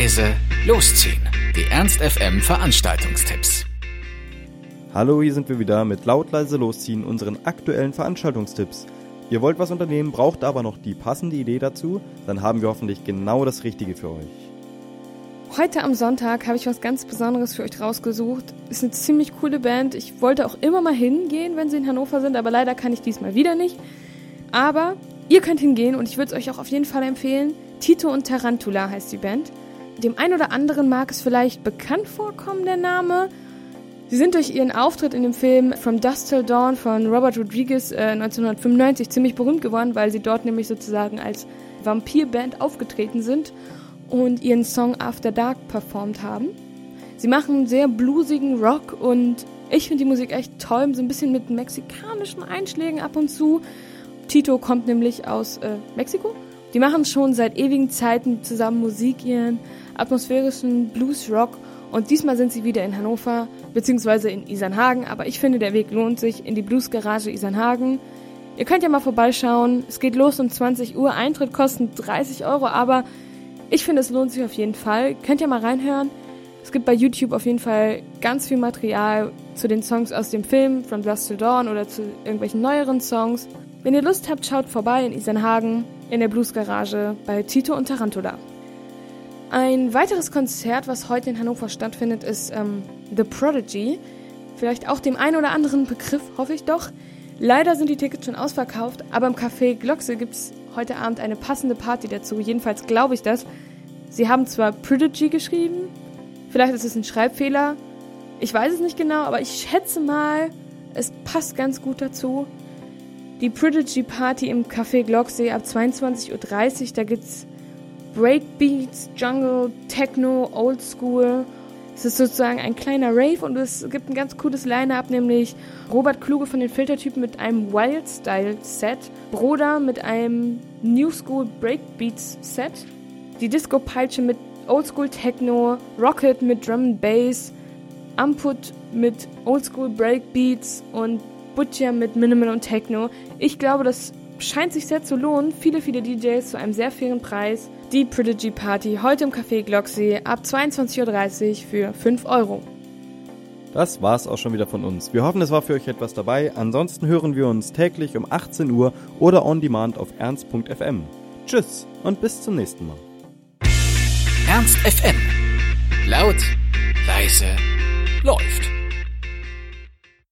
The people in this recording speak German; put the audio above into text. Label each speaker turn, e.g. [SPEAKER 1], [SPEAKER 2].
[SPEAKER 1] leise, losziehen. Die Ernst FM Veranstaltungstipps.
[SPEAKER 2] Hallo, hier sind wir wieder mit laut leise losziehen unseren aktuellen Veranstaltungstipps. Ihr wollt was unternehmen, braucht aber noch die passende Idee dazu, dann haben wir hoffentlich genau das Richtige für euch.
[SPEAKER 3] Heute am Sonntag habe ich was ganz Besonderes für euch rausgesucht. Ist eine ziemlich coole Band. Ich wollte auch immer mal hingehen, wenn sie in Hannover sind, aber leider kann ich diesmal wieder nicht. Aber ihr könnt hingehen und ich würde es euch auch auf jeden Fall empfehlen. Tito und Tarantula heißt die Band. Dem einen oder anderen mag es vielleicht bekannt vorkommen, der Name. Sie sind durch ihren Auftritt in dem Film From Dust Till Dawn von Robert Rodriguez äh, 1995 ziemlich berühmt geworden, weil sie dort nämlich sozusagen als Vampirband aufgetreten sind und ihren Song After Dark performt haben. Sie machen sehr bluesigen Rock und ich finde die Musik echt toll, so ein bisschen mit mexikanischen Einschlägen ab und zu. Tito kommt nämlich aus äh, Mexiko die machen schon seit ewigen Zeiten zusammen Musik, ihren atmosphärischen Blues-Rock und diesmal sind sie wieder in Hannover beziehungsweise in Isernhagen, aber ich finde, der Weg lohnt sich in die Blues-Garage Isernhagen. Ihr könnt ja mal vorbeischauen. Es geht los um 20 Uhr. Eintritt kostet 30 Euro, aber ich finde, es lohnt sich auf jeden Fall. Könnt ihr mal reinhören. Es gibt bei YouTube auf jeden Fall ganz viel Material zu den Songs aus dem Film From Dusk to Dawn oder zu irgendwelchen neueren Songs. Wenn ihr Lust habt, schaut vorbei in Isernhagen in der Bluesgarage bei Tito und Tarantula. Ein weiteres Konzert, was heute in Hannover stattfindet, ist ähm, The Prodigy. Vielleicht auch dem einen oder anderen Begriff, hoffe ich doch. Leider sind die Tickets schon ausverkauft, aber im Café Gloxe gibt es heute Abend eine passende Party dazu. Jedenfalls glaube ich das. Sie haben zwar Prodigy geschrieben, vielleicht ist es ein Schreibfehler. Ich weiß es nicht genau, aber ich schätze mal, es passt ganz gut dazu. Die Prodigy Party im Café Glocksee ab 22.30 Uhr. Da gibt's Breakbeats, Jungle, Techno, Old School. Es ist sozusagen ein kleiner Rave und es gibt ein ganz cooles Line-Up, nämlich Robert Kluge von den Filtertypen mit einem Wild-Style-Set, Broder mit einem New School Breakbeats-Set, die Disco-Peitsche mit Old School Techno, Rocket mit Drum Bass, Amput mit Old School Breakbeats und Butcher mit Minimal und Techno. Ich glaube, das scheint sich sehr zu lohnen. Viele, viele DJs zu einem sehr fairen Preis. Die Prodigy Party heute im Café Glocksee ab 22.30 Uhr für 5 Euro.
[SPEAKER 2] Das war's auch schon wieder von uns. Wir hoffen, es war für euch etwas dabei. Ansonsten hören wir uns täglich um 18 Uhr oder on demand auf ernst.fm. Tschüss und bis zum nächsten Mal.
[SPEAKER 1] Ernst FM. Laut, leise, läuft.